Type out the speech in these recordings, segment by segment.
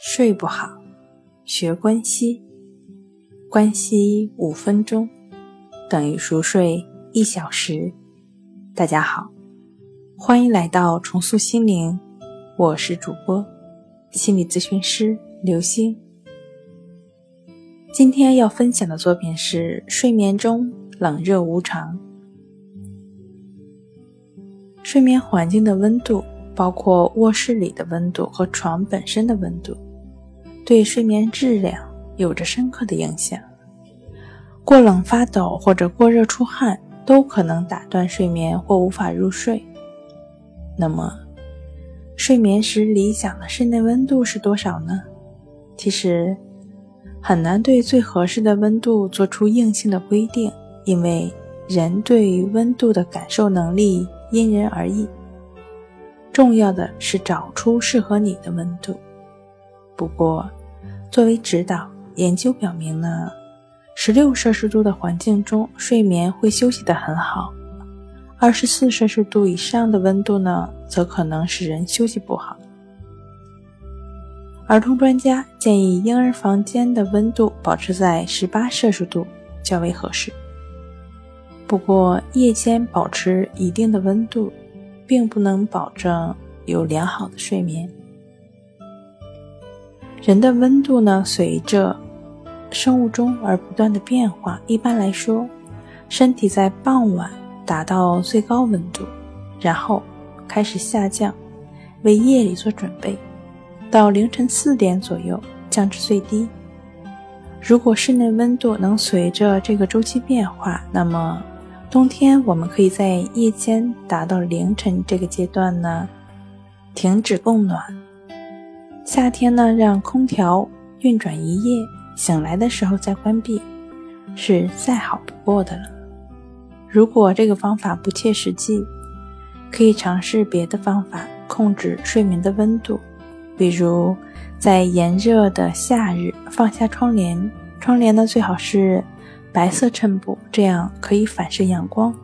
睡不好，学关西，关西五分钟等于熟睡一小时。大家好，欢迎来到重塑心灵，我是主播心理咨询师刘星。今天要分享的作品是睡眠中冷热无常。睡眠环境的温度，包括卧室里的温度和床本身的温度。对睡眠质量有着深刻的影响。过冷发抖或者过热出汗都可能打断睡眠或无法入睡。那么，睡眠时理想的室内温度是多少呢？其实很难对最合适的温度做出硬性的规定，因为人对温度的感受能力因人而异。重要的是找出适合你的温度。不过，作为指导，研究表明呢，十六摄氏度的环境中睡眠会休息得很好，二十四摄氏度以上的温度呢，则可能使人休息不好。儿童专家建议婴儿房间的温度保持在十八摄氏度较为合适。不过，夜间保持一定的温度，并不能保证有良好的睡眠。人的温度呢，随着生物钟而不断的变化。一般来说，身体在傍晚达到最高温度，然后开始下降，为夜里做准备。到凌晨四点左右降至最低。如果室内温度能随着这个周期变化，那么冬天我们可以在夜间达到凌晨这个阶段呢，停止供暖。夏天呢，让空调运转一夜，醒来的时候再关闭，是再好不过的了。如果这个方法不切实际，可以尝试别的方法控制睡眠的温度，比如在炎热的夏日放下窗帘，窗帘呢最好是白色衬布，这样可以反射阳光。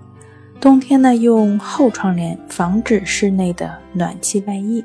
冬天呢，用厚窗帘，防止室内的暖气外溢。